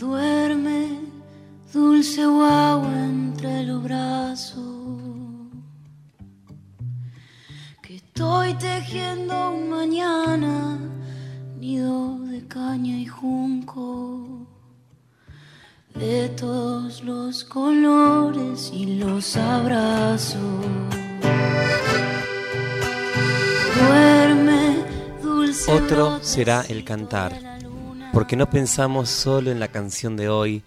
Duerme, dulce guagua entre los brazos. Que estoy tejiendo un mañana, nido de caña y junco. De todos los colores y los abrazos. Duerme, dulce Otro será el cantar, porque no pensamos solo en la canción de hoy,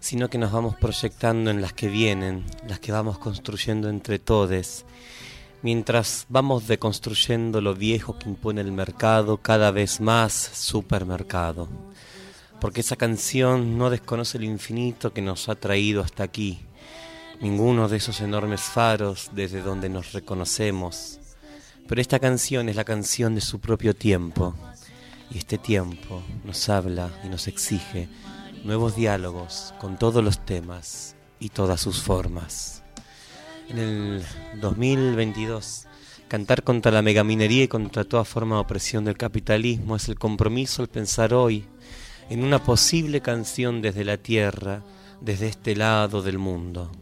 sino que nos vamos proyectando en las que vienen, las que vamos construyendo entre todos, mientras vamos deconstruyendo lo viejo que impone el mercado, cada vez más supermercado. Porque esa canción no desconoce el infinito que nos ha traído hasta aquí, ninguno de esos enormes faros desde donde nos reconocemos. Pero esta canción es la canción de su propio tiempo, este tiempo nos habla y nos exige nuevos diálogos con todos los temas y todas sus formas. En el 2022, cantar contra la megaminería y contra toda forma de opresión del capitalismo es el compromiso al pensar hoy en una posible canción desde la tierra, desde este lado del mundo.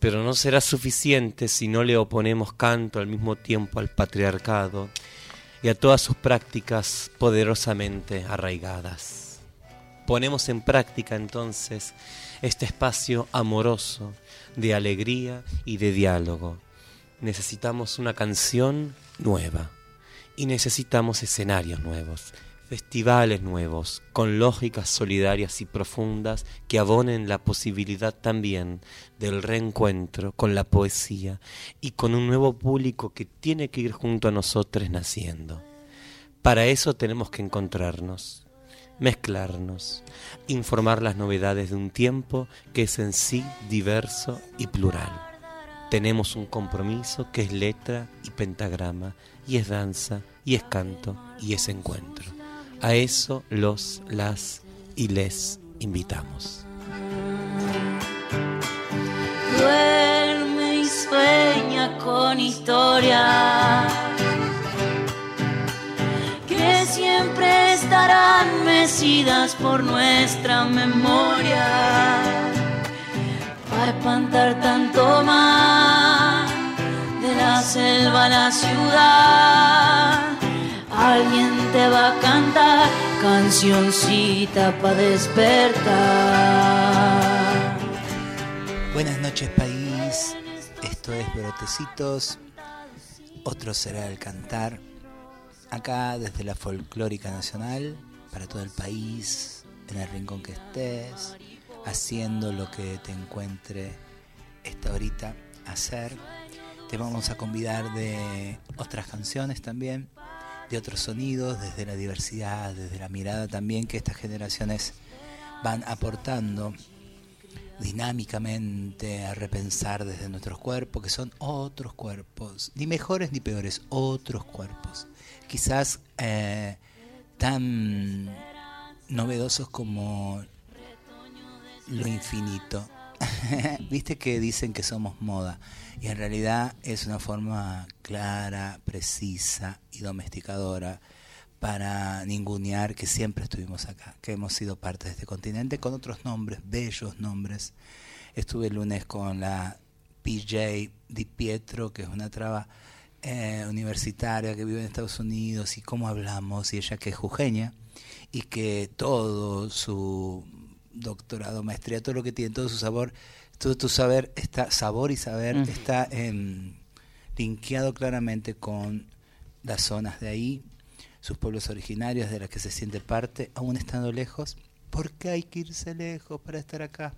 Pero no será suficiente si no le oponemos canto al mismo tiempo al patriarcado y a todas sus prácticas poderosamente arraigadas. Ponemos en práctica entonces este espacio amoroso de alegría y de diálogo. Necesitamos una canción nueva y necesitamos escenarios nuevos, festivales nuevos, con lógicas solidarias y profundas que abonen la posibilidad también del reencuentro con la poesía y con un nuevo público que tiene que ir junto a nosotros naciendo. Para eso tenemos que encontrarnos, mezclarnos, informar las novedades de un tiempo que es en sí diverso y plural. Tenemos un compromiso que es letra y pentagrama, y es danza, y es canto, y es encuentro. A eso los, las y les invitamos. Duerme y sueña con historia que siempre estarán mecidas por nuestra memoria para espantar tanto más de la selva a la ciudad. Alguien te va a cantar cancioncita para despertar. Buenas noches país, esto es Brotecitos, otro será el cantar, acá desde la Folclórica Nacional, para todo el país, en el rincón que estés, haciendo lo que te encuentre esta horita hacer. Te vamos a convidar de otras canciones también, de otros sonidos, desde la diversidad, desde la mirada también que estas generaciones van aportando dinámicamente a repensar desde nuestros cuerpos, que son otros cuerpos, ni mejores ni peores, otros cuerpos. Quizás eh, tan novedosos como lo infinito. Viste que dicen que somos moda y en realidad es una forma clara, precisa y domesticadora para ningunear que siempre estuvimos acá, que hemos sido parte de este continente con otros nombres, bellos nombres. Estuve el lunes con la PJ Di Pietro, que es una traba eh, universitaria que vive en Estados Unidos, y cómo hablamos, y ella que es jujeña, y que todo su doctorado, maestría, todo lo que tiene, todo su sabor, todo tu saber, está, sabor y saber está eh, linkeado claramente con las zonas de ahí, sus pueblos originarios de las que se siente parte, aún estando lejos, porque hay que irse lejos para estar acá.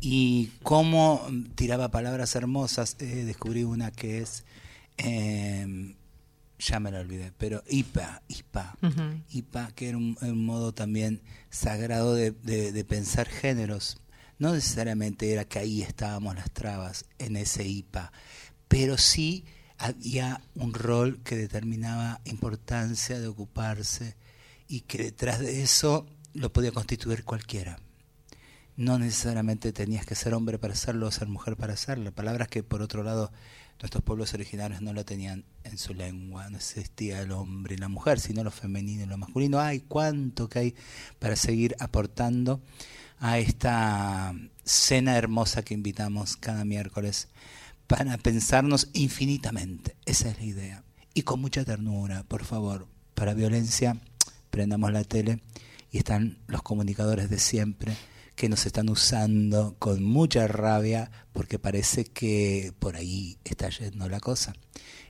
Y cómo tiraba palabras hermosas, eh, descubrí una que es, eh, ya me la olvidé, pero IPA, IPA, IPA, que era un, un modo también sagrado de, de, de pensar géneros. No necesariamente era que ahí estábamos las trabas en ese IPA, pero sí había un rol que determinaba importancia de ocuparse y que detrás de eso lo podía constituir cualquiera. No necesariamente tenías que ser hombre para hacerlo o ser mujer para hacerlo. Palabras que por otro lado nuestros pueblos originarios no lo tenían en su lengua, no existía el hombre y la mujer, sino lo femenino y lo masculino. Ay, cuánto que hay para seguir aportando a esta cena hermosa que invitamos cada miércoles para pensarnos infinitamente. Esa es la idea. Y con mucha ternura, por favor. Para violencia, prendamos la tele y están los comunicadores de siempre que nos están usando con mucha rabia porque parece que por ahí está yendo la cosa.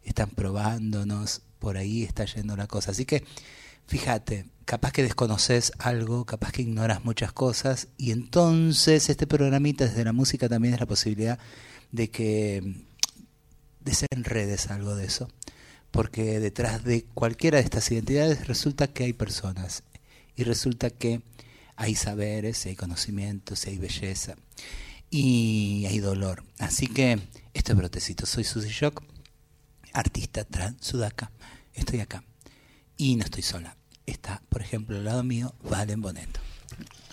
Están probándonos, por ahí está yendo la cosa. Así que fíjate, capaz que desconoces algo, capaz que ignoras muchas cosas y entonces este programita desde la música también es la posibilidad de que desenredes algo de eso. Porque detrás de cualquiera de estas identidades resulta que hay personas y resulta que hay saberes, hay conocimientos, hay belleza y hay dolor. Así que este brotecito, soy Susy Shock, artista trans sudaca, estoy acá y no estoy sola. Está, por ejemplo, al lado mío, Valen Boneto.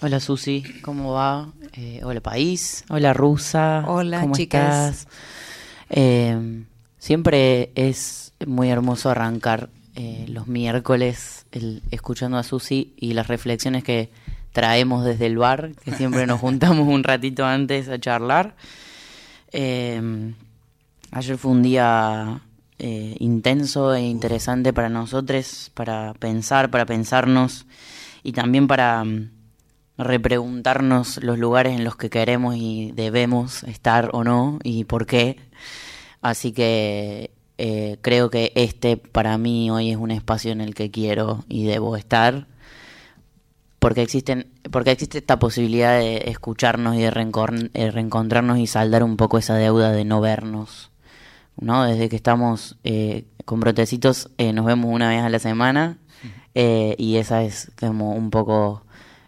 Hola Susi, ¿cómo va? Eh, hola país, hola Rusa. Hola ¿cómo chicas. estás? Eh, siempre es muy hermoso arrancar eh, los miércoles el, escuchando a Susi y las reflexiones que traemos desde el bar, que siempre nos juntamos un ratito antes a charlar. Eh, ayer fue un día eh, intenso e interesante para nosotros, para pensar, para pensarnos y también para mm, repreguntarnos los lugares en los que queremos y debemos estar o no y por qué. Así que eh, creo que este para mí hoy es un espacio en el que quiero y debo estar porque existen porque existe esta posibilidad de escucharnos y de eh, reencontrarnos y saldar un poco esa deuda de no vernos no desde que estamos eh, con brotecitos eh, nos vemos una vez a la semana eh, y esa es como un poco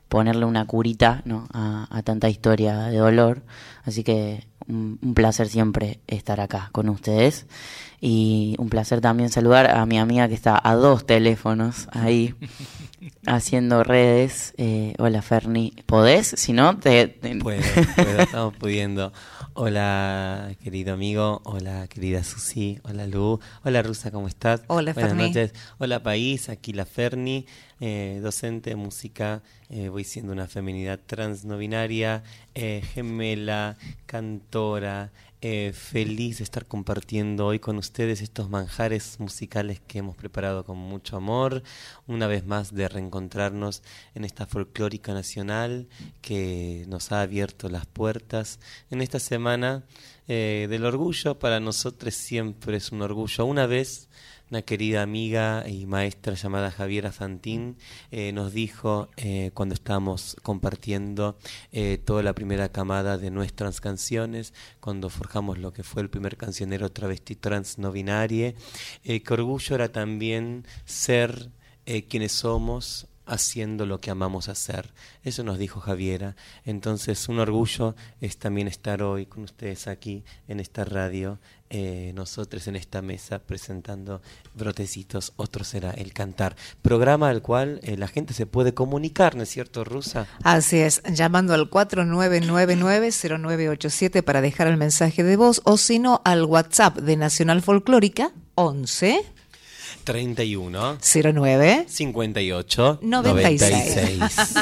ponerle una curita ¿no? a, a tanta historia de dolor. Así que un, un placer siempre estar acá con ustedes. Y un placer también saludar a mi amiga que está a dos teléfonos ahí haciendo redes. Eh, hola Ferni, ¿podés? Si no, te... te- Puedo, puedo, estamos pudiendo. Hola, querido amigo. Hola, querida Susi. Hola, Lu. Hola, Rusa, ¿cómo estás? Hola, Buenas Ferni. noches. Hola, país. Aquí la Ferni, eh, docente de música. Eh, voy siendo una feminidad trans no binaria, eh, gemela, cantora. Eh, feliz de estar compartiendo hoy con ustedes estos manjares musicales que hemos preparado con mucho amor. Una vez más de reencontrarnos en esta folclórica nacional que nos ha abierto las puertas en esta semana eh, del orgullo. Para nosotros siempre es un orgullo. Una vez una querida amiga y maestra llamada Javiera Fantín eh, nos dijo eh, cuando estábamos compartiendo eh, toda la primera camada de nuestras canciones, cuando forjamos lo que fue el primer cancionero travesti trans no binarie, eh, que orgullo era también ser quienes somos haciendo lo que amamos hacer. Eso nos dijo Javiera. Entonces, un orgullo es también estar hoy con ustedes aquí en esta radio, eh, nosotros en esta mesa presentando brotecitos, otro será el cantar. Programa al cual eh, la gente se puede comunicar, ¿no es cierto, Rusa? Así es, llamando al 4999-0987 para dejar el mensaje de voz o si no al WhatsApp de Nacional Folclórica 11 31 09 58 96. 96.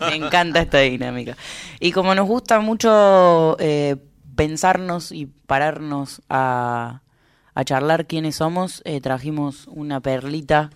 Me encanta esta dinámica. Y como nos gusta mucho eh, pensarnos y pararnos a, a charlar quiénes somos, eh, trajimos una perlita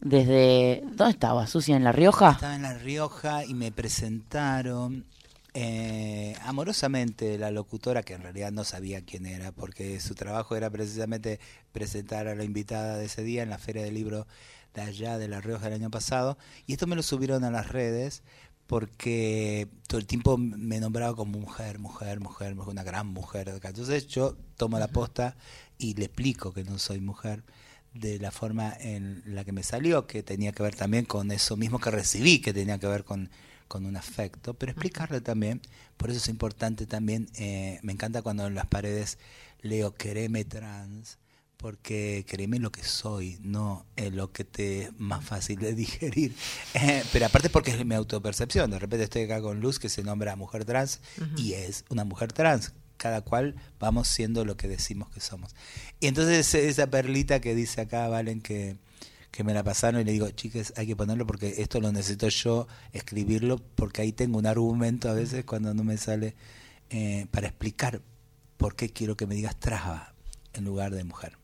desde... ¿Dónde estaba? ¿Sucia en La Rioja? Estaba en La Rioja y me presentaron eh, amorosamente la locutora, que en realidad no sabía quién era, porque su trabajo era precisamente presentar a la invitada de ese día en la Feria del Libro de allá de La Rioja el año pasado. Y esto me lo subieron a las redes porque todo el tiempo me nombraba como mujer, mujer, mujer, mujer, una gran mujer. Entonces yo tomo la posta y le explico que no soy mujer de la forma en la que me salió, que tenía que ver también con eso mismo que recibí, que tenía que ver con, con un afecto, pero explicarle también, por eso es importante también, eh, me encanta cuando en las paredes leo quereme trans, porque créeme lo que soy, no en lo que te es más fácil de digerir. Eh, pero aparte porque es mi autopercepción, de repente estoy acá con Luz que se nombra mujer trans y es una mujer trans cada cual vamos siendo lo que decimos que somos. Y entonces esa perlita que dice acá, Valen, que, que me la pasaron y le digo, chicas, hay que ponerlo porque esto lo necesito yo escribirlo porque ahí tengo un argumento a veces cuando no me sale eh, para explicar por qué quiero que me digas traba en lugar de mujer.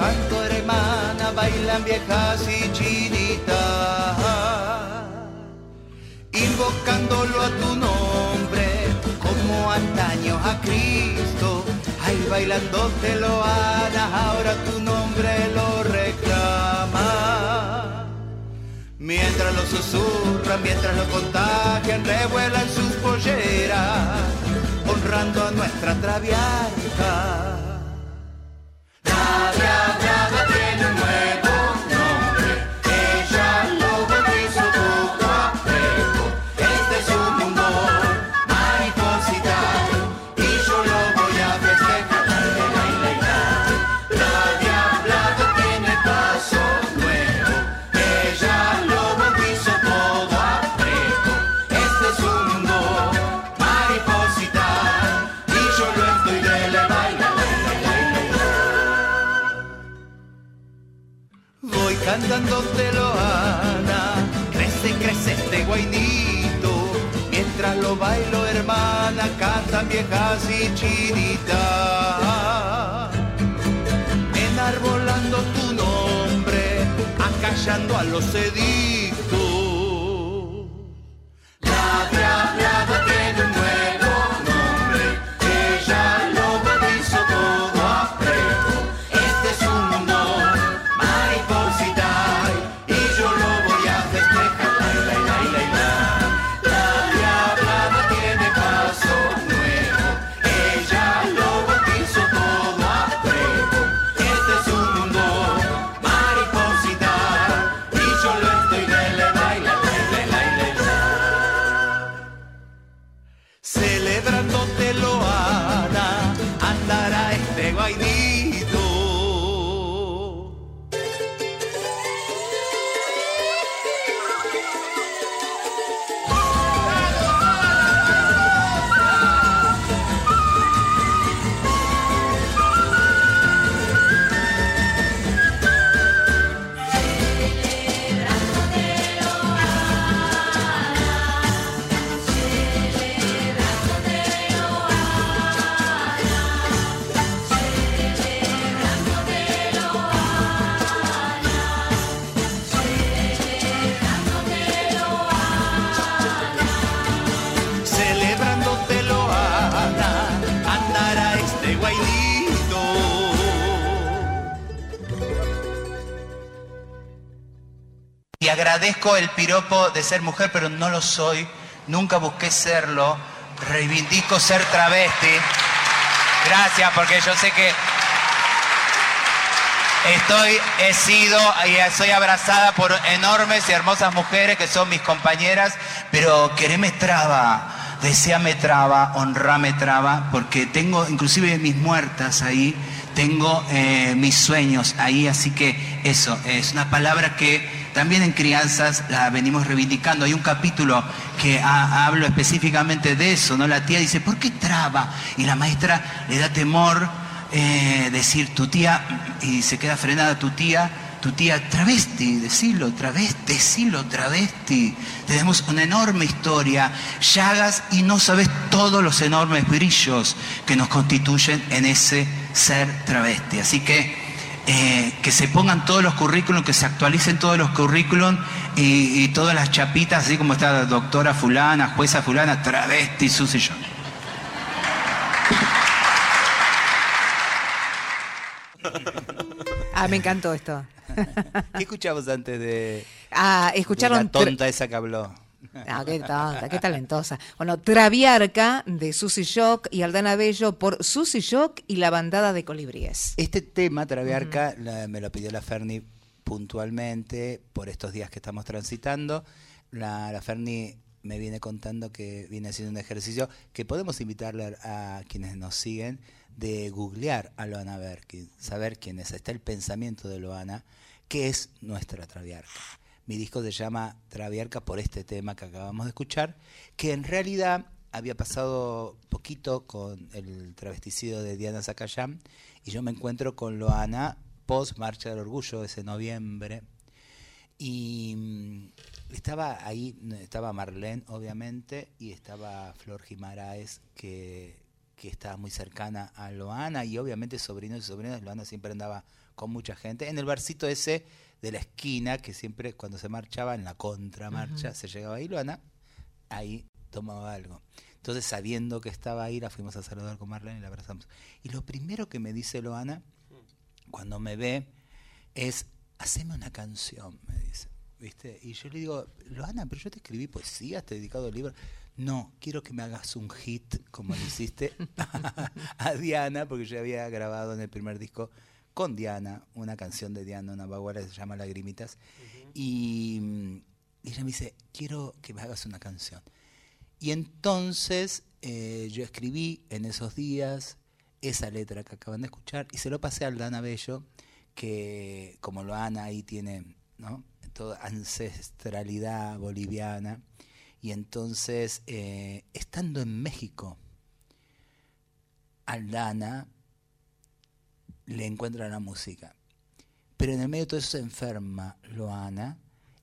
Canto hermana bailan viejas y chinitas, invocándolo a tu nombre, como antaño a Cristo, ay bailándotelo, Ana, ahora tu nombre lo reclama. Mientras lo susurran, mientras lo contagian, revuelan sus polleras, honrando a nuestra traviata. Travia Brava tiene nuevo agradezco el piropo de ser mujer, pero no lo soy. Nunca busqué serlo. Reivindico ser travesti. Gracias, porque yo sé que estoy, he sido y soy abrazada por enormes y hermosas mujeres que son mis compañeras, pero quereme traba, deseame traba, honrame traba, porque tengo inclusive mis muertas ahí, tengo eh, mis sueños ahí, así que eso, es una palabra que también en crianzas la venimos reivindicando. Hay un capítulo que ha- hablo específicamente de eso, ¿no? La tía dice, ¿por qué traba? Y la maestra le da temor eh, decir tu tía, y se queda frenada tu tía, tu tía travesti, decilo, travesti, decilo, travesti. Tenemos una enorme historia, llagas y no sabes todos los enormes brillos que nos constituyen en ese ser travesti. Así que eh, que se pongan todos los currículums, que se actualicen todos los currículums y, y todas las chapitas, así como está la doctora fulana, jueza fulana, travesti, Susy yo. Ah, me encantó esto. ¿Qué escuchamos antes de, Ah, de escucharon... la tonta esa que habló? Ah, qué tonta, qué talentosa. Bueno, Traviarca de Susy Shock y Aldana Bello por Susy Shock y la bandada de colibríes. Este tema, Traviarca, la- me lo pidió la Ferni puntualmente por estos días que estamos transitando. La, la Ferni me viene contando que viene haciendo un ejercicio que podemos invitarle a quienes nos siguen de googlear a Loana Berkin, saber quién es. Está el pensamiento de Loana, que es nuestra Traviarca. Mi disco se llama Traviarca por este tema que acabamos de escuchar, que en realidad había pasado poquito con el travesticidio de Diana Zacayán y yo me encuentro con Loana post Marcha del Orgullo ese noviembre y mm, estaba ahí, estaba Marlene obviamente y estaba Flor Gimaraes que, que estaba muy cercana a Loana y obviamente sobrinos y sobrinas, Loana siempre andaba con mucha gente. En el barcito ese de la esquina, que siempre cuando se marchaba en la contramarcha, se llegaba ahí, Loana, ahí tomaba algo. Entonces, sabiendo que estaba ahí, la fuimos a saludar con Marlene y la abrazamos. Y lo primero que me dice Loana, cuando me ve, es, haceme una canción, me dice. ¿Viste? Y yo le digo, Loana, pero yo te escribí poesía, te he dedicado al libro. No, quiero que me hagas un hit como le hiciste a, Diana, porque yo había grabado en el primer disco con Diana una canción de Diana, una baguala que se llama Lagrimitas. y, ella me dice, quiero que me hagas una canción. Y entonces eh, yo escribí en esos días esa letra que acaban de escuchar y se lo pasé a Aldana Bello, que como lo Ana ahí tiene ¿no? toda ancestralidad boliviana y entonces, eh, estando en México, Aldana le encuentra la música. Pero en el medio de todo eso se enferma Loana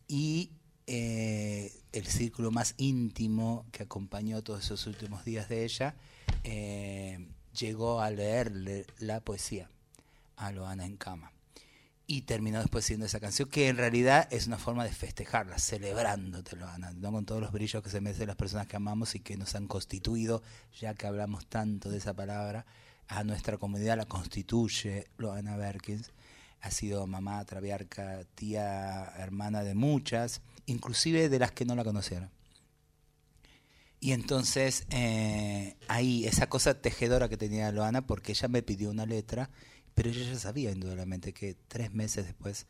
y eh, el círculo más íntimo que acompañó todos esos últimos días de ella eh, llegó a leerle la poesía a Loana en cama y terminó después siendo esa canción que en realidad es una forma de festejarla, celebrándotelo, Ana, ¿no? con todos los brillos que se merecen las personas que amamos y que nos han constituido, ya que hablamos tanto de esa palabra, a nuestra comunidad la constituye Loana Berkins, ha sido mamá, traviarca, tía, hermana de muchas, inclusive de las que no la conocieron. Y entonces eh, ahí, esa cosa tejedora que tenía Loana, porque ella me pidió una letra, pero ella ya sabía indudablemente que tres meses después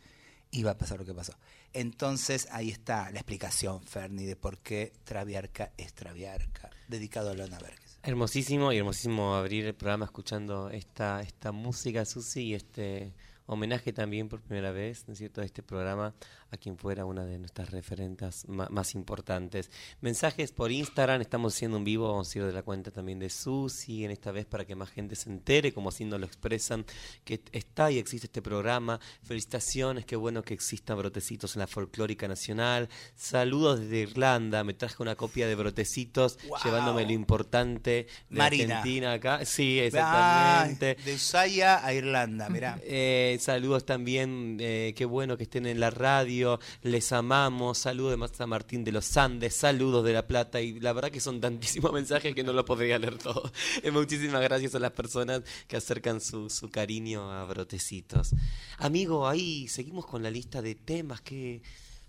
iba a pasar lo que pasó. Entonces ahí está la explicación, Ferni, de por qué Traviarca es Traviarca, dedicado a Lona Berges. Hermosísimo y hermosísimo abrir el programa escuchando esta, esta música, Susi, y este homenaje también por primera vez, ¿no es cierto?, de este programa a quien fuera una de nuestras referentes más importantes. Mensajes por Instagram, estamos haciendo un vivo, vamos a ir de la cuenta también de Susi, en esta vez para que más gente se entere, como así nos lo expresan, que está y existe este programa. Felicitaciones, qué bueno que existan brotecitos en la folclórica nacional. Saludos desde Irlanda, me traje una copia de brotecitos, llevándome lo importante de Argentina acá. Sí, exactamente. de Usaya a Irlanda, mirá. Eh, saludos también, eh, qué bueno que estén en la radio les amamos, saludos de Martín de los Andes, saludos de La Plata, y la verdad que son tantísimos mensajes que no los podría leer todos. Eh, muchísimas gracias a las personas que acercan su, cariño a Brotecitos. Amigo, ahí seguimos con la lista de temas que...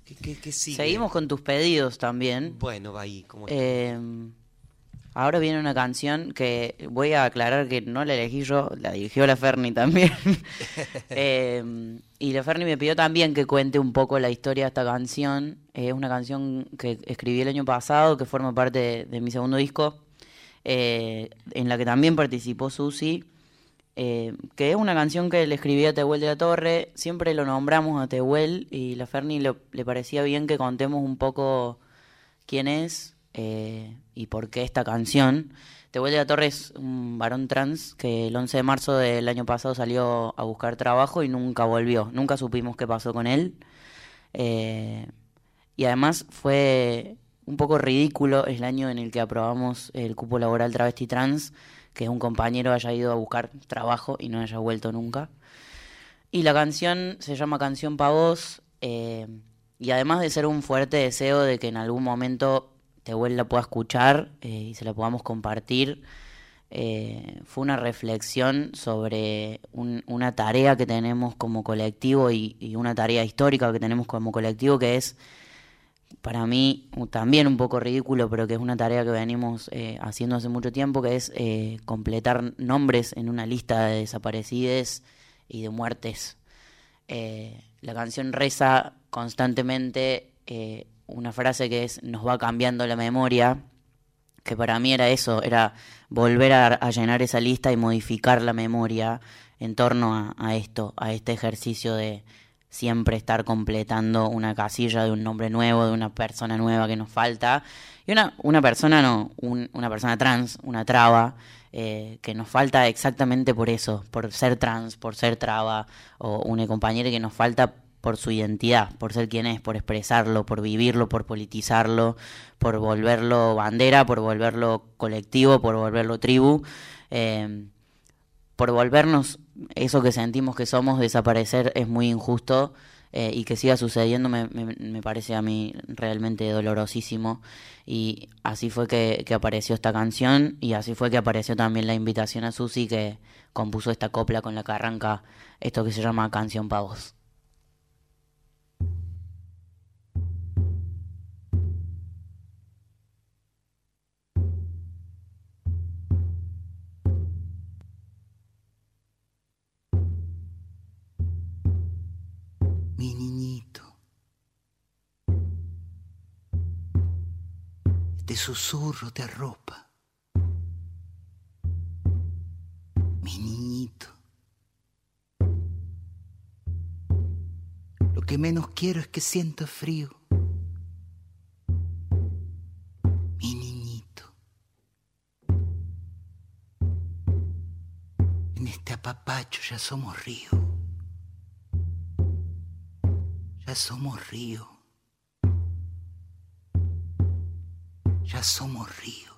que, sigue? Seguimos con tus pedidos también. Bueno, va ahí. ¿cómo eh, Ahora viene una canción que voy a aclarar que no la elegí yo, la dirigió la Ferni también. Eh, y la Ferni me pidió también que cuente un poco la historia de esta canción. Es una canción que escribí el año pasado, que forma parte de, mi segundo disco, eh, en la que también participó Susi. Eh, que es una canción que le escribí a Tehuel de la Torre. Siempre lo nombramos a Tehuel y la Ferni le parecía bien que contemos un poco quién es, eh, y por qué esta canción. Tehuel de la Torre es un varón trans que el 11 de marzo del año pasado salió a buscar trabajo y nunca volvió. Nunca supimos qué pasó con él. Eh, y además fue un poco ridículo el año en el que aprobamos el cupo laboral travesti trans, que un compañero haya ido a buscar trabajo y no haya vuelto nunca. Y la canción se llama Canción pa' vos, eh, y además de ser un fuerte deseo de que en algún momento Tehuel la pueda escuchar eh, y se la podamos compartir. Eh, fue una reflexión sobre una tarea que tenemos como colectivo y, una tarea histórica que tenemos como colectivo que es para mí también un poco ridículo, pero que es una tarea que venimos eh, haciendo hace mucho tiempo, que es completar nombres en una lista de desaparecides y de muertes. la canción reza constantemente una frase que es nos va cambiando la memoria, que para mí era eso, era volver a, llenar esa lista y modificar la memoria en torno a, esto, a este ejercicio de siempre estar completando una casilla de un nombre nuevo, de una persona nueva que nos falta. Y una, una persona no, una persona trans, una traba, eh, que nos falta exactamente por eso, por ser trans, por ser traba, o una compañera que nos falta por su identidad, por ser quien es, por expresarlo, por vivirlo, por politizarlo, por volverlo bandera, por volverlo colectivo, por volverlo tribu, eh, por volvernos eso que sentimos que somos, desaparecer es muy injusto eh, y que siga sucediendo me, me, parece a mí realmente dolorosísimo y así fue que, que, apareció esta canción y así fue que apareció también la invitación a Susi que compuso esta copla con la que arranca esto que se llama Canción Pavos. Susurro de ropa. Mi niñito. Lo que menos quiero es que sienta frío. Mi niñito. En este apapacho ya somos río. Ya somos río. Ya somos río.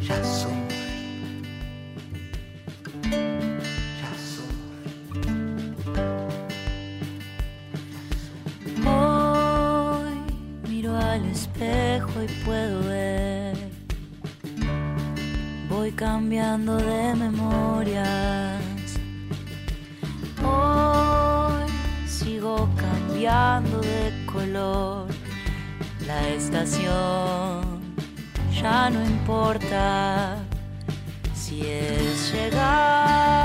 Ya somos espejo y puedo ver. Voy cambiando de memorias. Hoy sigo cambiando de color la estación. Ya no importa si es llegar,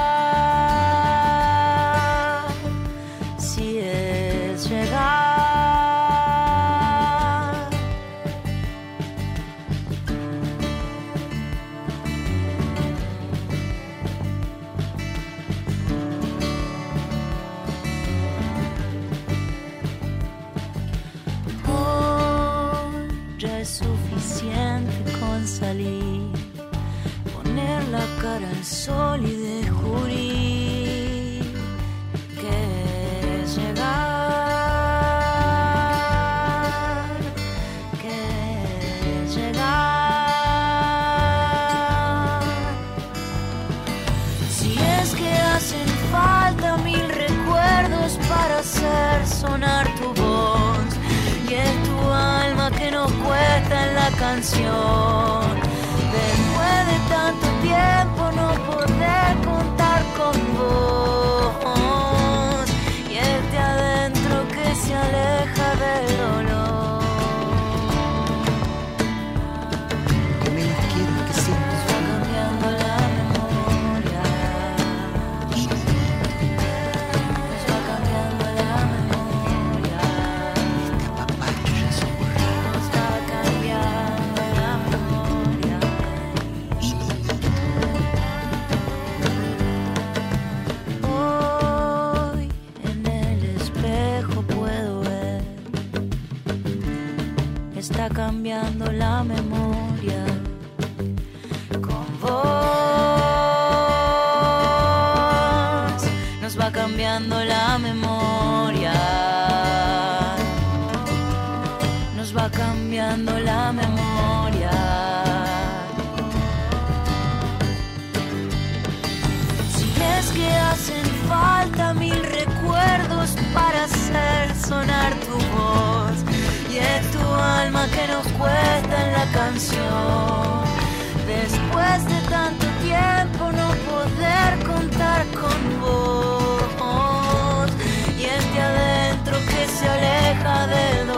para hacer sonar tu voz es tu alma que nos cuesta en la canción. Después de tanto tiempo no poder contar con vos y este adentro que se aleja del dolor.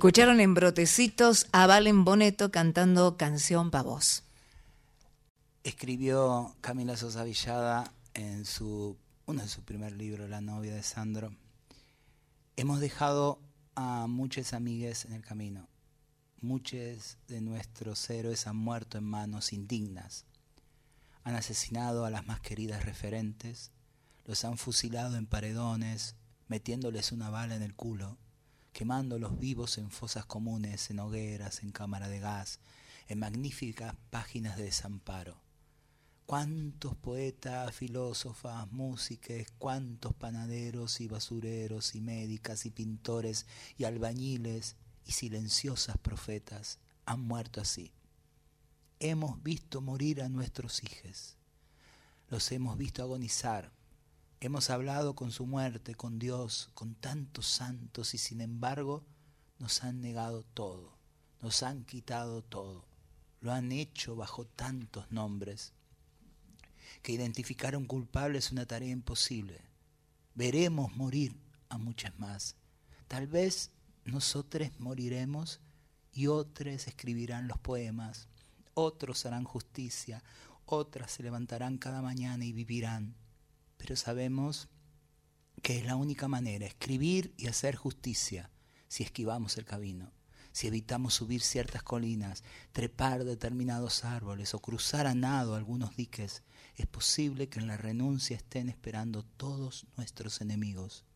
Escucharon en Brotecitos a Valen Boneto cantando Canción pa' vos. Escribió Camila Sosa Villada en su, uno de sus primeros libros, La novia de Sandro. Hemos dejado a muchas amigues en el camino. Muchos de nuestros héroes han muerto en manos indignas. Han asesinado a las más queridas referentes, los han fusilado en paredones, metiéndoles una bala en el culo, quemándolos vivos en fosas comunes, en hogueras, en cámara de gas, en magníficas páginas de desamparo. Cuántos poetas, filósofas, músicos, cuántos panaderos y basureros y médicas y pintores y albañiles y silenciosas profetas han muerto así. Hemos visto morir a nuestros hijos, los hemos visto agonizar, hemos hablado con su muerte, con Dios, con tantos santos y sin embargo nos han negado todo, nos han quitado todo, lo han hecho bajo tantos nombres que identificar a un culpable es una tarea imposible. Veremos morir a muchas más. Tal vez nosotros moriremos y otros escribirán los poemas, otros harán justicia, otras se levantarán cada mañana y vivirán. Pero sabemos que es la única manera, escribir y hacer justicia, si esquivamos el camino, si evitamos subir ciertas colinas, trepar determinados árboles o cruzar a nado algunos diques, es posible que en la renuncia estén esperando todos nuestros enemigos.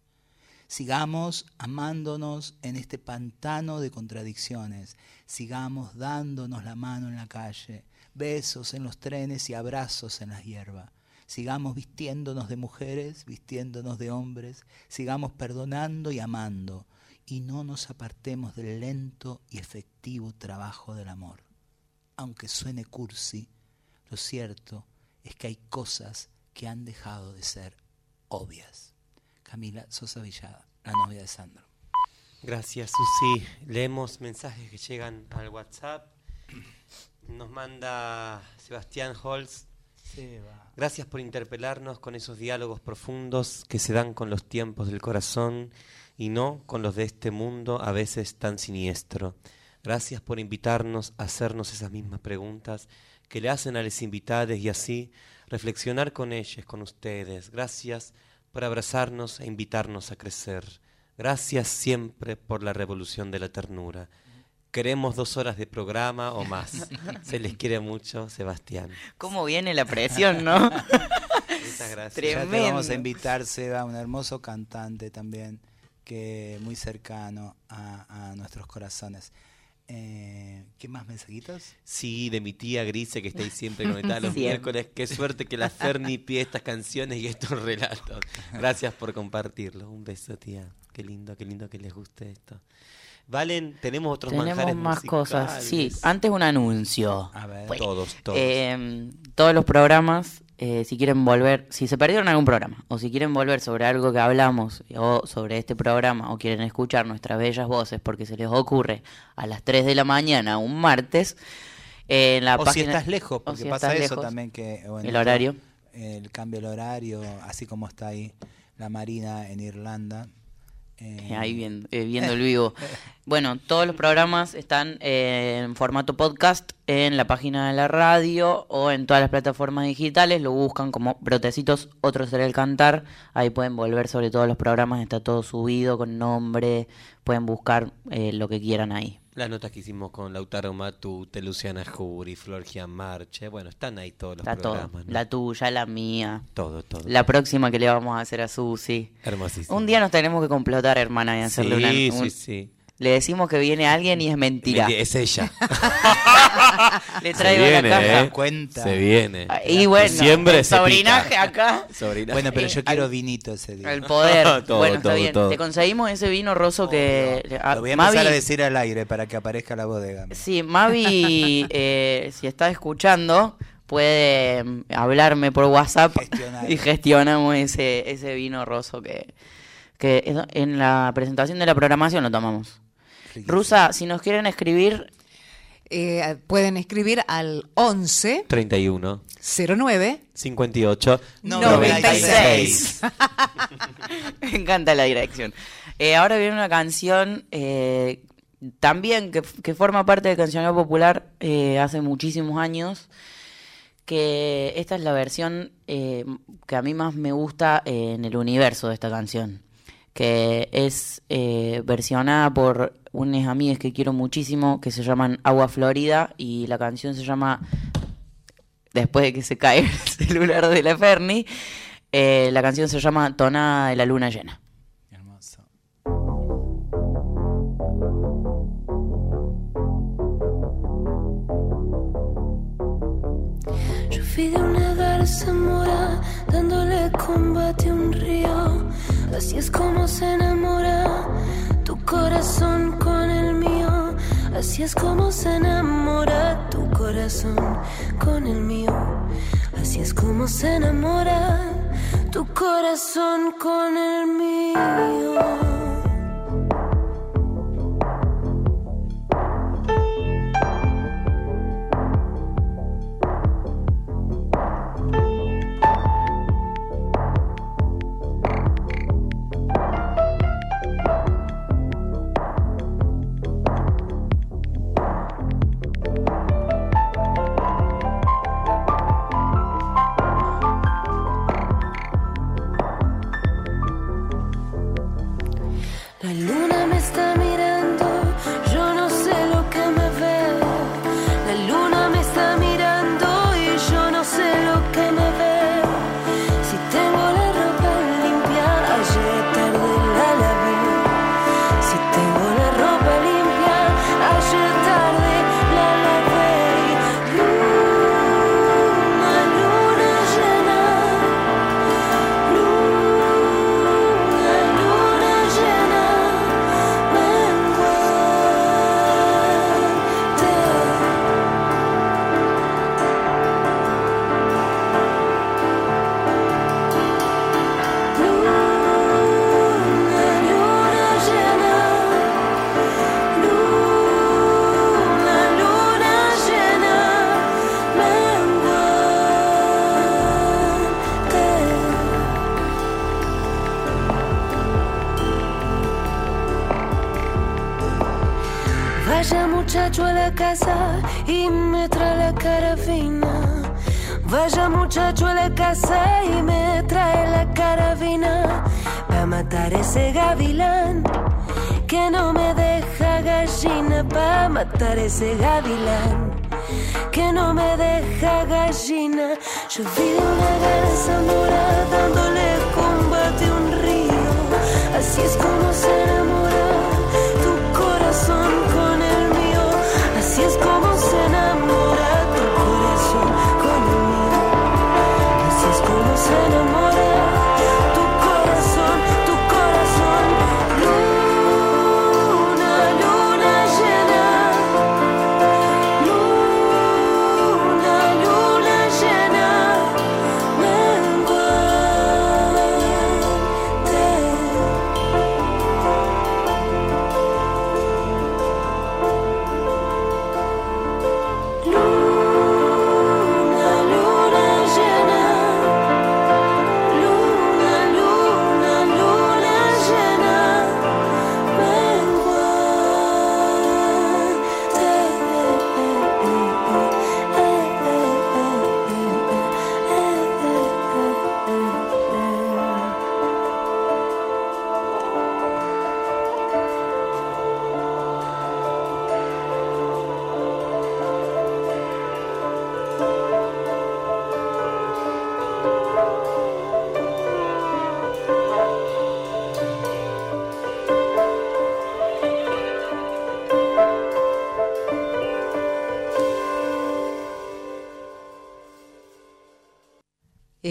Sigamos amándonos en este pantano de contradicciones, sigamos dándonos la mano en la calle, besos en los trenes y abrazos en la hierba. Sigamos vistiéndonos de mujeres, vistiéndonos de hombres, sigamos perdonando y amando, y no nos apartemos del lento y efectivo trabajo del amor. Aunque suene cursi, lo cierto es que hay cosas que han dejado de ser obvias. Camila Sosa Villada, la novia de Sandro. Gracias, Susi. Leemos mensajes que llegan al WhatsApp. Nos manda Sebastián Holz. Gracias por interpelarnos con esos diálogos profundos que se dan con los tiempos del corazón y no con los de este mundo a veces tan siniestro. Gracias por invitarnos a hacernos esas mismas preguntas que le hacen a los invitados y así reflexionar con ellos, con ustedes. Gracias por abrazarnos e invitarnos a crecer. Gracias siempre por la revolución de la ternura. Queremos dos horas de programa o más. Se les quiere mucho, Sebastián. ¿Cómo viene la presión, no? Muchas gracias. Ya te vamos a invitar, Seba, un hermoso cantante también, que muy cercano a, a nuestros corazones. Eh, ¿Qué más mensajitos? Sí, de mi tía Grise que está ahí siempre conectada los Siempre. miércoles. Qué suerte que la Ferni pide estas canciones y estos relatos. Gracias por compartirlo. Un beso, tía. Qué lindo, qué lindo que les guste esto. Valen, tenemos otros Tenemos manjares más cosas. Sí, antes un anuncio. A ver. Pues, Todos, todos. Eh, todos los programas, eh, si quieren volver, si se perdieron algún programa, o si quieren volver sobre algo que hablamos, o sobre este programa, o quieren escuchar nuestras bellas voces porque se les ocurre a las 3 de la mañana un martes, eh, en la o página... si estás lejos, porque si pasa eso lejos, también que... bueno, El horario. El cambio del horario, así como está ahí la Marina en Irlanda. Eh, Ahí viendo, eh, viendo el vivo. Bueno, todos los programas están eh, en formato podcast en la página de la radio o en todas las plataformas digitales. Lo buscan como Brotecitos, otro será el cantar. Ahí pueden volver sobre todos los programas. Está todo subido con nombre. Pueden buscar eh, lo que quieran ahí. Las notas que hicimos con Lautaro Matute, Luciana Jury, Flor Gianmarche. Bueno, están ahí todos los Está programas. ¿no? La tuya, la mía. Todo, todo. La próxima que le vamos a hacer a Susi. Hermosísimo. Un día nos tenemos que complotar, hermana, y hacerle una. Sí, un- sí, sí. Le decimos que viene alguien y es mentira. Es ella. Le Se traigo viene, la caja. ¿eh? Cuenta. Se viene. Ah, Y bueno, Diciembre el se sobrinaje pica. acá. Sobrinaje. Bueno, pero yo Eh, quiero vinito ese día. El poder. Todo, bueno, está bien. todo. Te conseguimos ese vino roso que. ah, Lo voy a Mavi- empezar a decir al aire para que aparezca la bodega. Sí, Mavi, eh, si está escuchando, puede mm, hablarme por WhatsApp Gestionar. y gestionamos ese, ese vino roso que, que en la presentación de la programación lo tomamos. Rusa, si nos quieren escribir, Eh, pueden escribir al 11 31, 09 58, 96. Me encanta la dirección. Eh, ahora viene una canción eh, también que, que forma parte del cancionero popular eh, hace muchísimos años, que esta es la versión eh, que a mí más me gusta eh, en el universo de esta canción, que es eh, versionada por unas amigas que quiero muchísimo, que se llaman Agua Florida, y la canción se llama, después de que se cae el celular de la Ferni, eh, la canción se llama Tonada de la Luna Llena. Hermoso. Yo fui de una garza mora dándole combate a un río. Así es como se enamora tu corazón con el mío. Así es como se enamora tu corazón con el mío. Así es como se enamora tu corazón con el mío. Ese gavilán que no me deja gallina. Pa' matar ese gavilán que no me deja gallina.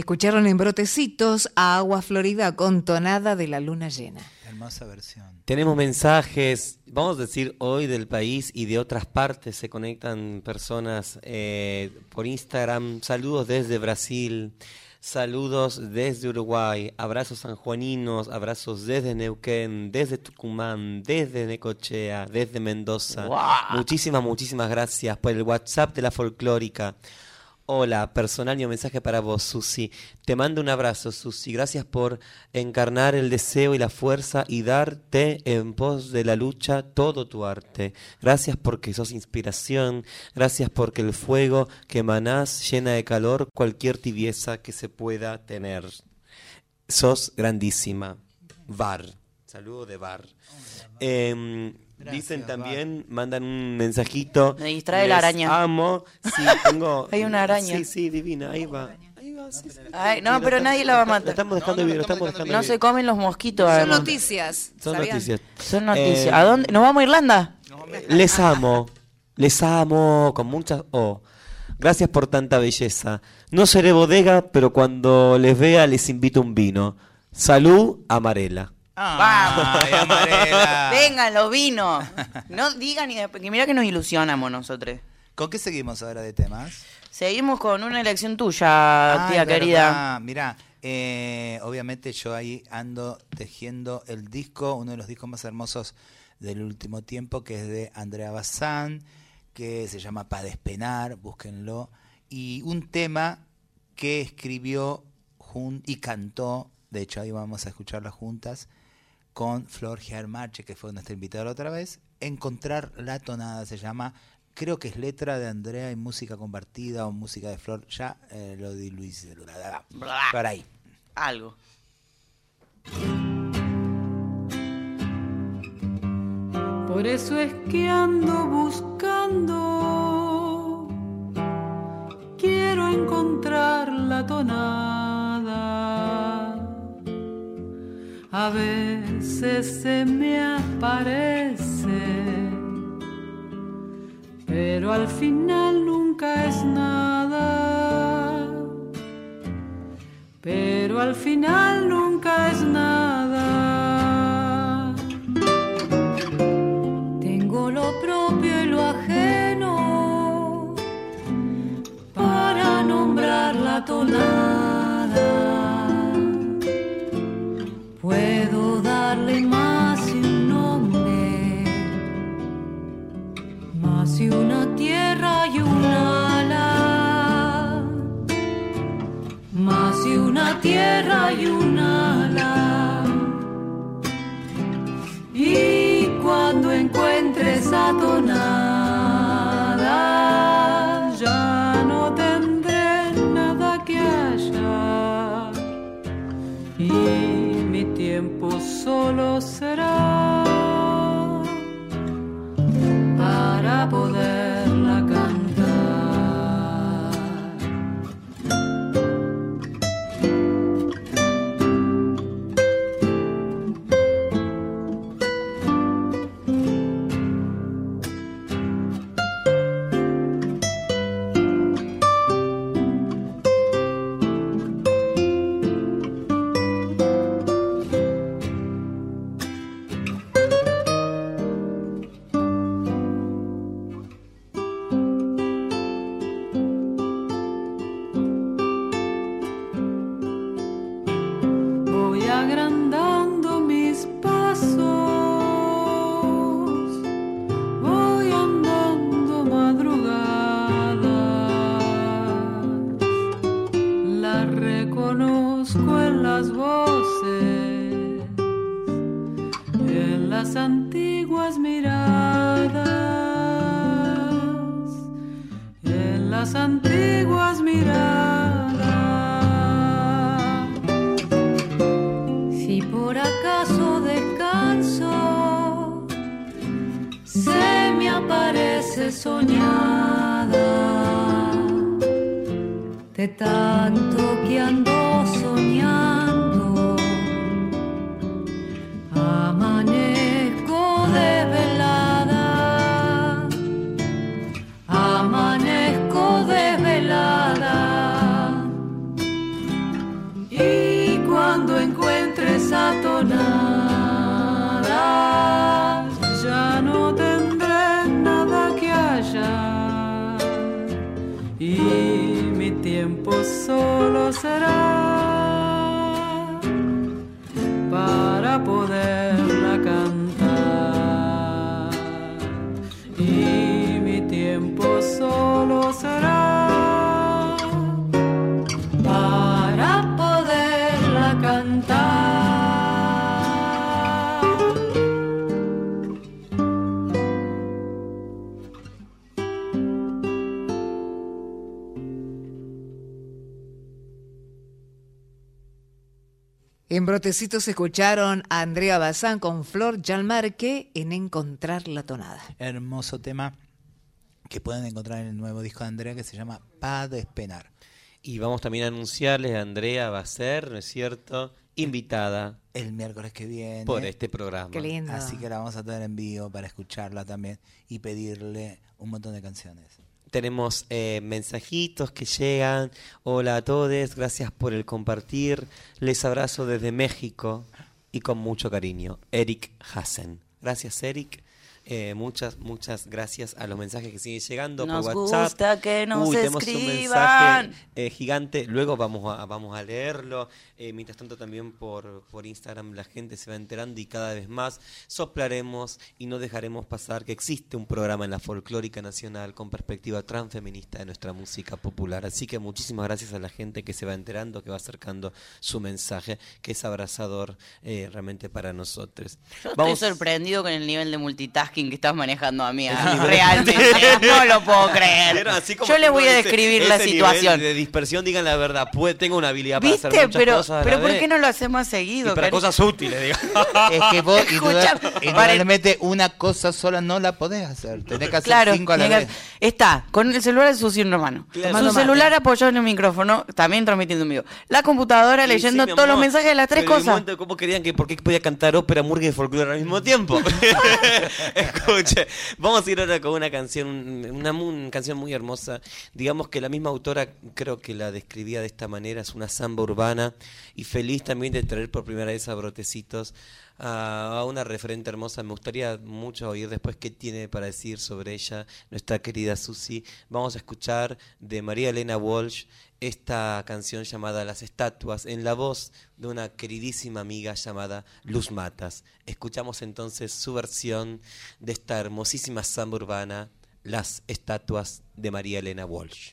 Escucharon en brotecitos a Agua Florida con tonada de la luna llena. Hermosa versión. Tenemos mensajes, vamos a decir, hoy del país y de otras partes. Se conectan personas eh, por Instagram. Saludos desde Brasil, saludos desde Uruguay, abrazos sanjuaninos, abrazos desde Neuquén, desde Tucumán, desde Necochea, desde Mendoza. ¡Guau! Muchísimas, muchísimas gracias por el WhatsApp de la folclórica. Hola, personal y un mensaje para vos, Susi. Te mando un abrazo, Susi. Gracias por encarnar el deseo y la fuerza y darte en pos de la lucha todo tu arte. Gracias porque sos inspiración. Gracias porque el fuego que emanás llena de calor cualquier tibieza que se pueda tener. Sos grandísima. Bar. Saludo de Bar. Dicen también, mandan un mensajito. Me distrae la "Les araña". Amo. Sí, tengo. Hay una araña. Sí, sí, divina. Ahí va. Ahí va, sí, sí. Ay, no, pero nadie la va a Lo matar. estamos dejando No, no, vivir, lo lo estamos dejando dejando No se comen los mosquitos, Son además. noticias. Son ¿sabían? noticias. Son noticias. Eh, ¿A dónde? ¿Nos vamos a Irlanda? Les amo, les amo con muchas O. Gracias por tanta belleza. No seré bodega, pero cuando les vea les invito un vino. Salud, Amarela. Ay, Amarela. Vengan los vinos. No digan ni después. Que mira que nos ilusionamos nosotros. ¿Con qué seguimos ahora de temas? Seguimos con una elección tuya, Ay, tía querida. Mirá, eh, obviamente yo ahí ando tejiendo el disco, uno de los discos más hermosos del último tiempo, que es de Andrea Bazán, que se llama Pa Despenar, búsquenlo, y un tema que escribió y cantó, de hecho ahí vamos a escucharla juntas, con Flor Germarche, que fue nuestra invitada otra vez, Encontrar la tonada se llama, creo que es letra de Andrea y música compartida o música de Flor, ya eh, lo di Luis, por ahí. Algo. Por eso es que ando buscando, quiero encontrar la tonada. A veces se me aparece, pero al final nunca es nada. Pero al final nunca es nada. Las antiguas miradas, en las antiguas miradas. si por acaso descanso, se me aparece soñada de tanto que ando será En Brotecitos escucharon a Andrea Bazán con Flor Jalmarque en Encontrar la Tonada. Hermoso tema que pueden encontrar en el nuevo disco de Andrea que se llama Pa Despenar. Y vamos también a anunciarles, Andrea va a ser, ¿no es cierto?, invitada El miércoles que viene. por este programa. Qué lindo. Así que la vamos a tener en vivo para escucharla también y pedirle un montón de canciones. Tenemos eh, mensajitos que llegan. Hola a todos, gracias por el compartir. Les abrazo desde México y con mucho cariño. Eric Hassen. Gracias, Eric. Eh, muchas, muchas gracias a los mensajes que siguen llegando Nos por WhatsApp. gusta que nos Uy, tenemos un mensaje eh, gigante. Luego vamos a, vamos a leerlo. Eh, mientras tanto, también por, por Instagram la gente se va enterando y cada vez más soplaremos y no dejaremos pasar que existe un programa en la folclórica nacional con perspectiva transfeminista de nuestra música popular. Así que muchísimas gracias a la gente que se va enterando, que va acercando su mensaje, que es abrazador realmente para nosotros. Yo Vamos- estoy sorprendido con el nivel de multitasking que estás manejando, amiga. Realmente, no lo puedo creer. Pero así como Yo le voy a ese- describir la ese situación. nivel de dispersión, digan la verdad. Puede, tengo una habilidad para hacer ¿Viste? muchas Pero, cosas. pero ¿por vez. qué no lo hacemos Y seguido? para cari- cosas útiles, digo. Es que vos para- indudablemente una cosa sola no la podés hacer. Tenés que hacer Claro, cinco a la vez. está con el celular de su cielo hermano. Claro. Su celular mate. apoyado en el micrófono, también transmitiendo en vivo. La computadora Sí, leyendo sí, todos los mensajes de las tres Pero en cosas. momento, ¿Cómo querían que por qué podía cantar ópera, murga y folclore al mismo tiempo? Escuche, vamos a ir ahora con una canción, una, mu- canción muy hermosa. Digamos que la misma autora creo que la describía de esta manera, es una samba urbana y feliz también de traer por primera vez a Brotecitos a una referente hermosa. Me gustaría mucho oír después qué tiene para decir sobre ella nuestra querida Susi. Vamos a escuchar de María Elena Walsh esta canción llamada Las Estatuas en la voz de una queridísima amiga llamada Luz Matas. Escuchamos entonces su versión de esta hermosísima samba urbana, Las Estatuas de María Elena Walsh.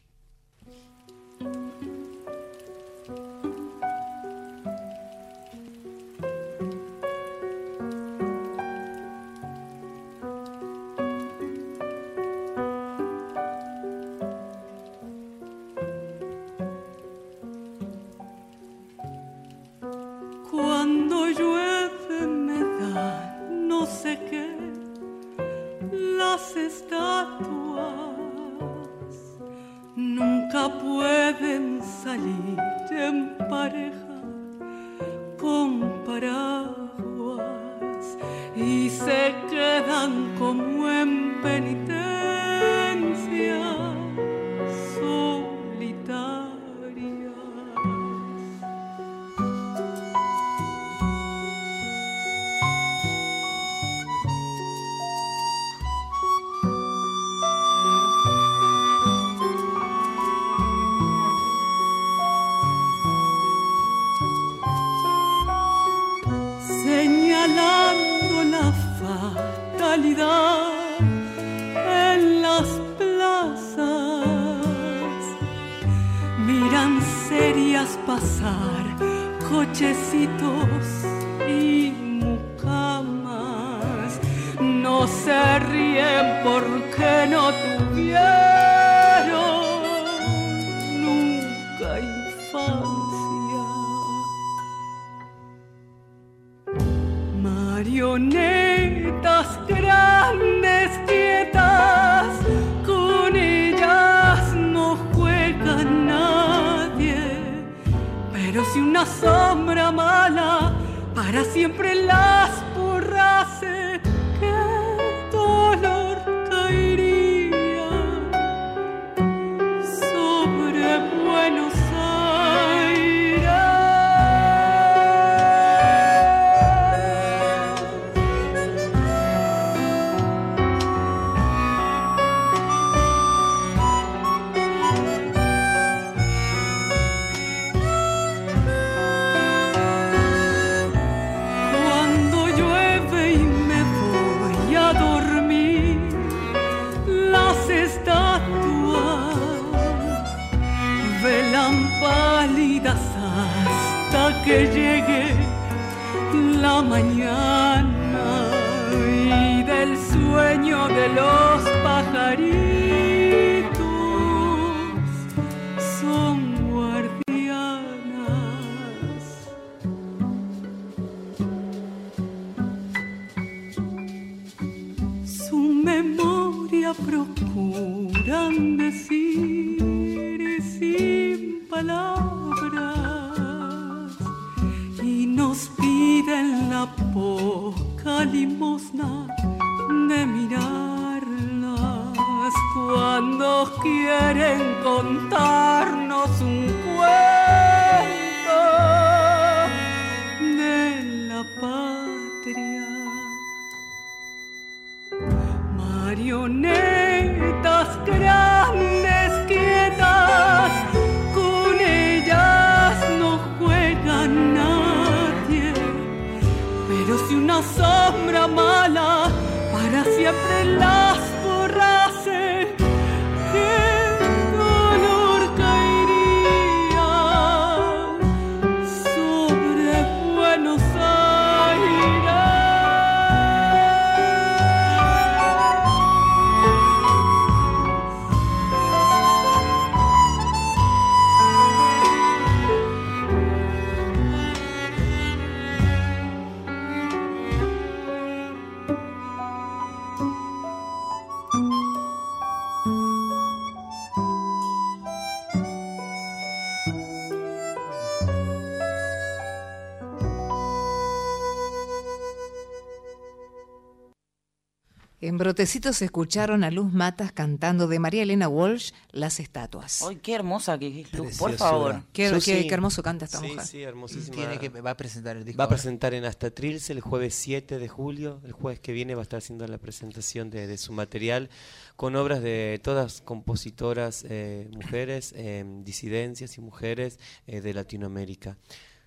En Brotecitos escucharon a Luz Matas cantando de María Elena Walsh Las Estatuas. Ay, qué hermosa que es Luz, por favor. Qué, Susi. qué- qué hermoso canta esta Sí, mujer. sí, hermosísima. Tiene que, va a presentar el disco. Va a presentar en Hasta Trilce el jueves 7 de julio. El jueves que viene va a estar haciendo la presentación de, de su material con obras de todas compositoras eh, mujeres, eh, disidencias y mujeres eh, de Latinoamérica.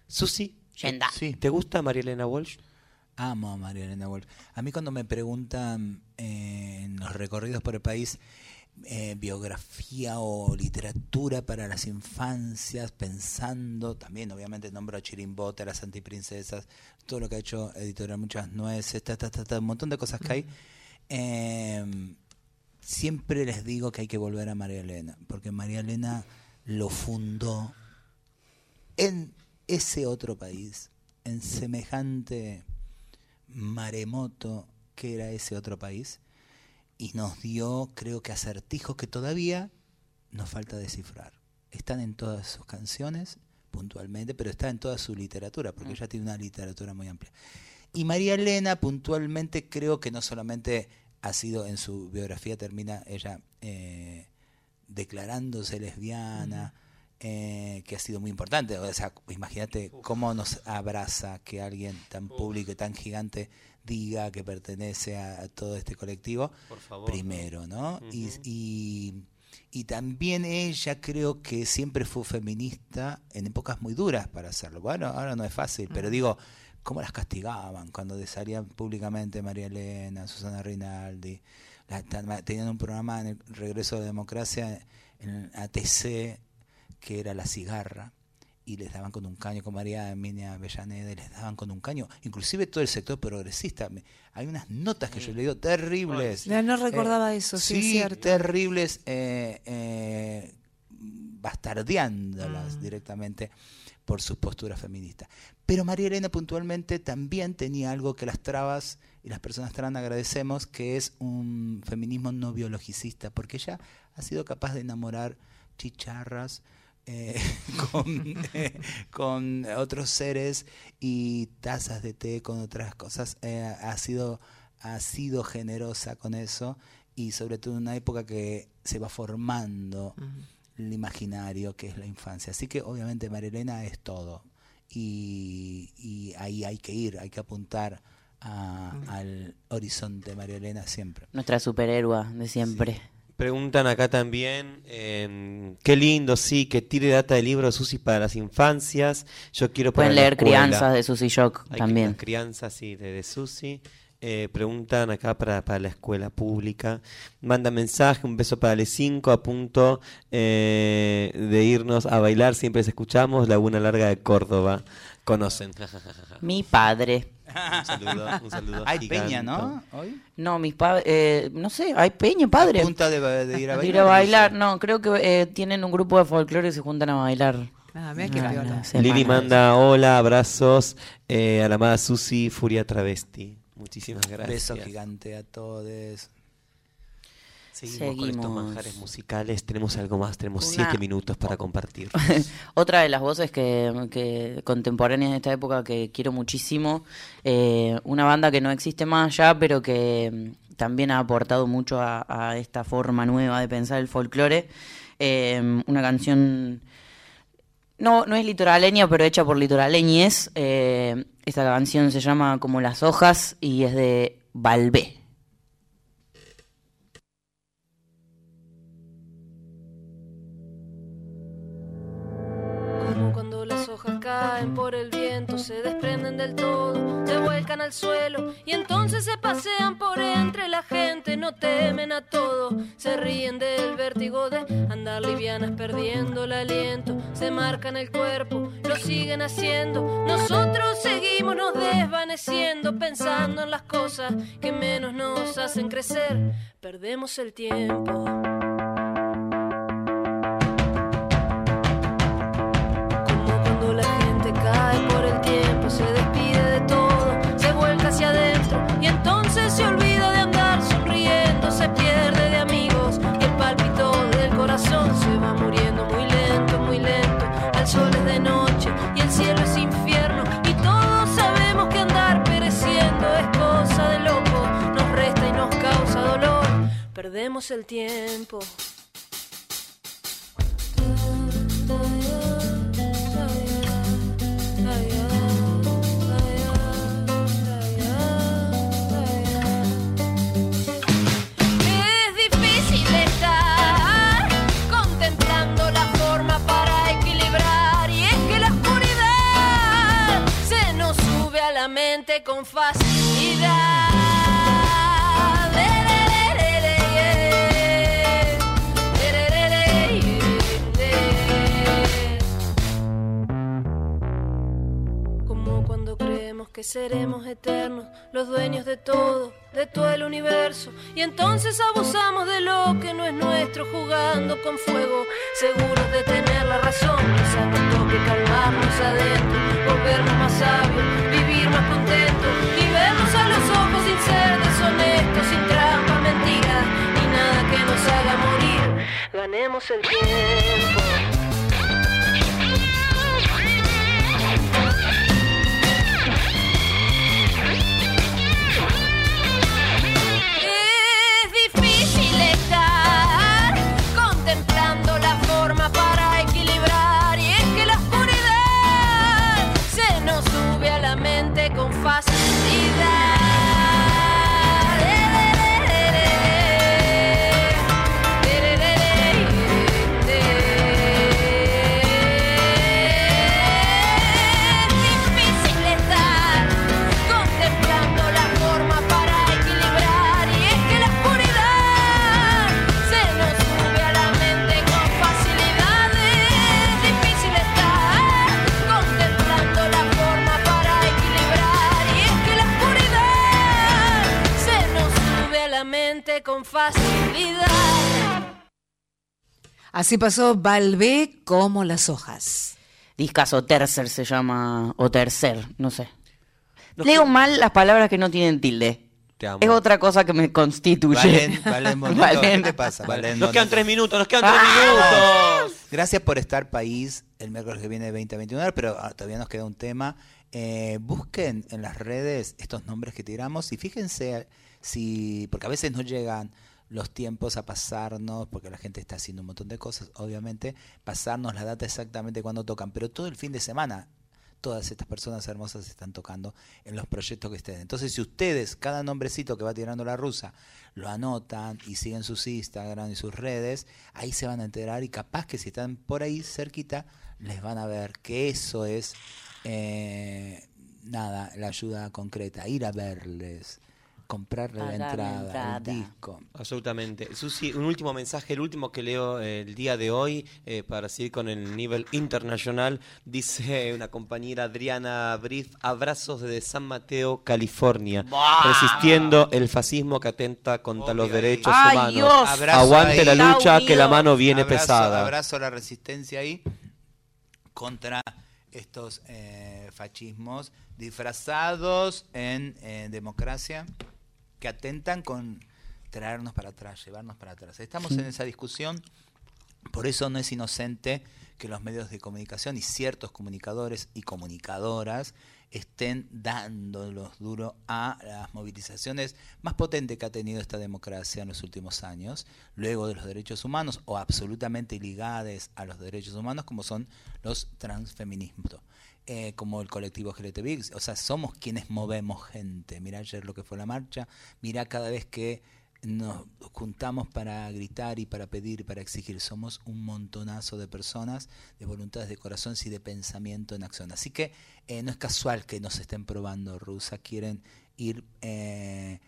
Susi, Yenda. Sí. ¿te gusta María Elena Walsh? Amo a María Elena Walsh. A mí cuando me preguntan eh, en los recorridos por el país eh, biografía o literatura para las infancias, pensando, también obviamente nombro a Chirimbota, a las antiprincesas, todo lo que ha hecho Editorial Muchas Nueces, ta, ta, ta, ta, un montón de cosas que hay. Eh, siempre les digo que hay que volver a María Elena, porque María Elena lo fundó en ese otro país, en semejante maremoto que era ese otro país, y nos dio, creo que, acertijos que todavía nos falta descifrar. Están en todas sus canciones, puntualmente, pero está en toda su literatura, porque ella tiene una literatura muy amplia. Y María Elena, puntualmente, creo que no solamente ha sido en su biografía, termina ella eh, declarándose lesbiana, eh, que ha sido muy importante. O sea, imagínate cómo nos abraza que alguien tan público y tan gigante diga que pertenece a, a todo este colectivo. Por favor. Primero, ¿no? Y- y, y también ella creo que siempre fue feminista en épocas muy duras para hacerlo. Bueno, ahora no es fácil, pero digo, ¿cómo las castigaban cuando salían públicamente María Elena, Susana Rinaldi? La- tenían un programa en el Regreso de la Democracia en ATC que era La Cigarra y les daban con un caño con María Emilia Avellaneda y les daban con un caño, inclusive todo el sector progresista. Hay unas notas que yo he leído terribles. No, no recordaba eso, sí, es cierto. terribles, eh, eh, bastardeándolas Mm. directamente por sus posturas feministas. Pero María Elena puntualmente también tenía algo que las trabas y las personas trans agradecemos, que es un feminismo no biologicista, porque ella ha sido capaz de enamorar chicharras, eh, con, eh, con otros seres y tazas de té con otras cosas. Eh, ha, sido, ha sido generosa con eso y sobre todo en una época que se va formando el imaginario que es la infancia. Así que obviamente María Elena es todo y, y ahí hay que ir, hay que apuntar a- al horizonte María Elena siempre. Nuestra superhéroa de siempre. Preguntan acá también, eh, qué lindo, sí, que tire data de libro Susi para las infancias. Yo quiero Pueden leer. Crianzas de Susy Shock Hay también. Crianzas, sí, de, de Susi. Eh, preguntan acá para, para la escuela pública. Manda mensaje, un beso para el 5 a punto eh, de irnos a bailar. Siempre les escuchamos, Laguna Larga de Córdoba. Conocen. Mi padre. Un saludo, un saludo Hay gigante. peña, ¿no? Hoy. No, mis padres, eh, no sé, hay peña, padre. A punta de, de ir a De bailar. ir a bailar, no, creo que eh, tienen un grupo de folclore y se juntan a bailar. Ah, mira qué Ah, piola. no. Lili manda hola, abrazos eh, a la amada Susi, Furia Travesti. Muchísimas gracias. Beso gigante a todos. Seguimos, con estos Seguimos. manjares musicales. Tenemos algo más, tenemos Una- siete minutos para compartir. Otra de las voces que, que contemporáneas de esta época que quiero muchísimo, eh, una banda que no existe más ya, pero que mm, también ha aportado mucho a, a esta forma nueva de pensar el folclore. Eh, una canción, no, no es litoraleña, pero hecha por litoraleñes. Eh, esta canción se llama Como las hojas y es de Balbé. Por el viento, se desprenden del todo, se vuelcan al suelo y entonces se pasean por entre la gente, no temen a todo, se ríen del vértigo de andar livianas perdiendo el aliento, se marcan el cuerpo, lo siguen haciendo, nosotros seguimos nos desvaneciendo, pensando en las cosas que menos nos hacen crecer, perdemos el tiempo. Perdemos el tiempo. Es difícil de todo el universo. Y entonces abusamos de lo que no es nuestro, jugando con fuego, seguros de tener la razón. Quizá nos toque calmarnos adentro, volvernos más sabios, vivir más contentos y vernos a los ojos sin ser deshonestos, sin trampa, mentiras, ni nada que nos haga morir. Ganemos el tiempo. Con facilidad. Así pasó Balbé como las hojas. Discaso tercer se llama, o tercer, no sé. No Leo mal las palabras que no tienen tilde. Te amo. Es otra cosa que me constituye. Valen, Valen Bonito, Valen. ¿qué te pasa? Valen Nos quedan tres minutos, nos quedan tres minutos. Gracias por estar país el miércoles que viene de 20 a 21 pero ah, todavía nos queda un tema. Eh, busquen en las redes estos nombres que tiramos y fíjense si, porque a veces no llegan los tiempos a pasarnos, porque la gente está haciendo un montón de cosas, obviamente, pasarnos la data exactamente cuando tocan, pero todo el fin de semana todas estas personas hermosas están tocando en los proyectos que estén. Entonces, si ustedes, cada nombrecito que va tirando la rusa, lo anotan y siguen sus Instagram y sus redes, ahí se van a enterar y capaz que si están por ahí cerquita, les van a ver que eso es, eh, nada, la ayuda concreta, ir a verles, comprarle la entrada, entrada. el disco. Absolutamente. Susi, un último mensaje, el último que leo eh, el día de hoy, eh, para seguir con el nivel internacional, dice una compañera Adriana Brief, abrazos desde San Mateo, California, resistiendo el fascismo que atenta contra los Obvio, ahí. derechos ¡Ay, humanos. Dios! Abrazo Aguante ahí. la lucha, que la mano viene abrazo, pesada. Abrazo a la resistencia ahí contra estos eh, fascismos disfrazados en eh, democracia que atentan con traernos para atrás, llevarnos para atrás. Estamos en esa discusión, por eso no es inocente que los medios de comunicación y ciertos comunicadores y comunicadoras estén dándolos duro a las movilizaciones más potentes que ha tenido esta democracia en los últimos años, luego de los derechos humanos o absolutamente ligadas a los derechos humanos, como son los transfeminismos. Eh, como el colectivo LGTBI, o sea, somos quienes movemos gente. Mira ayer lo que fue la marcha, mira cada vez que nos juntamos para gritar y para pedir y para exigir. Somos un montonazo de personas, de voluntades, de corazones y de pensamiento en acción. Así que eh, no es casual que nos estén probando, Rusa. Quieren ir, eh,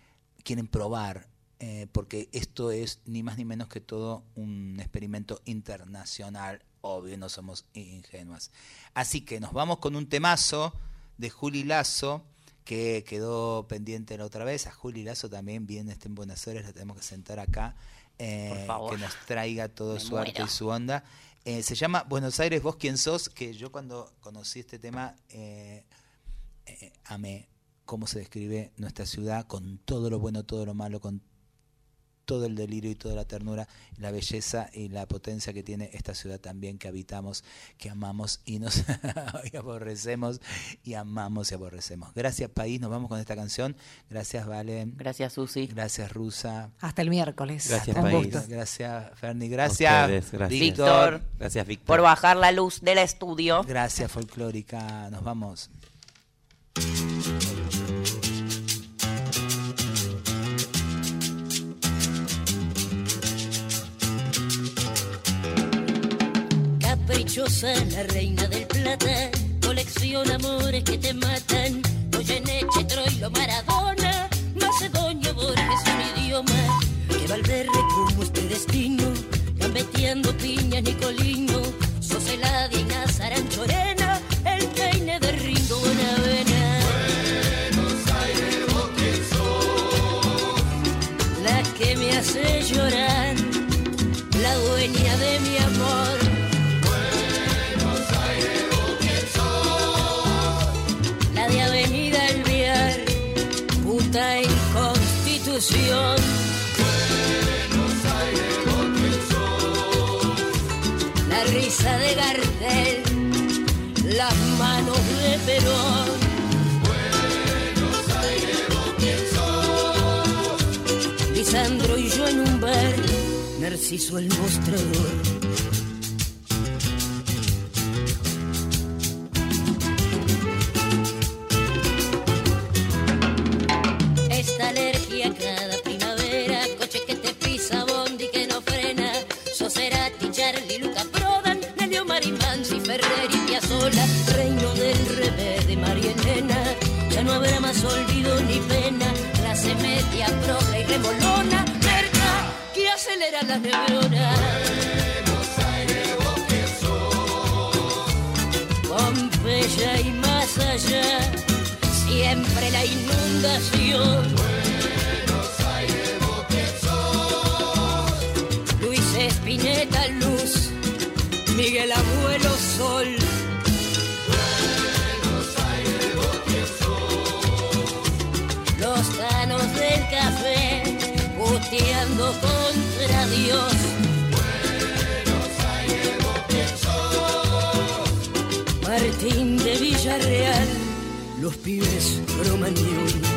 quieren probar, eh, porque esto es ni más ni menos que todo un experimento internacional. Obvio, no somos ingenuas. Así que nos vamos con un temazo de Juli Lazo que quedó pendiente la otra vez. A Juli Lazo también viene este en Buenos Aires, la tenemos que sentar acá, eh, que nos traiga todo su arte y su onda. Eh, se llama Buenos Aires, vos quién sos, que yo cuando conocí este tema eh, amé cómo se describe nuestra ciudad con todo lo bueno, todo lo malo, con todo el delirio y toda la ternura, la belleza y la potencia que tiene esta ciudad también que habitamos, que amamos y nos aborrecemos y amamos y aborrecemos. Gracias país, nos vamos con esta canción. Gracias Vale. Gracias Susi. Gracias Rusa. Hasta el miércoles. Gracias país. Gracias Ferni. Gracias, gracias. Víctor. Gracias Víctor. Por bajar la luz del estudio. Gracias folclórica. Nos vamos. La reina del plata, colecciona amores que te matan. Goyeneche, Troilo, Maradona, Macedonio, Borges, un idioma. Que Valverde como este destino, gambeteando piña, Nicolino, Soseladi, Nazarán, Chorena, de Gardel, las manos de Perón. Buenos Aires, vos Lisandro y yo en un bar, Narciso el mostrador. Contra Dios. Buenos Aires, Martín de Villarreal, los pibes romaníos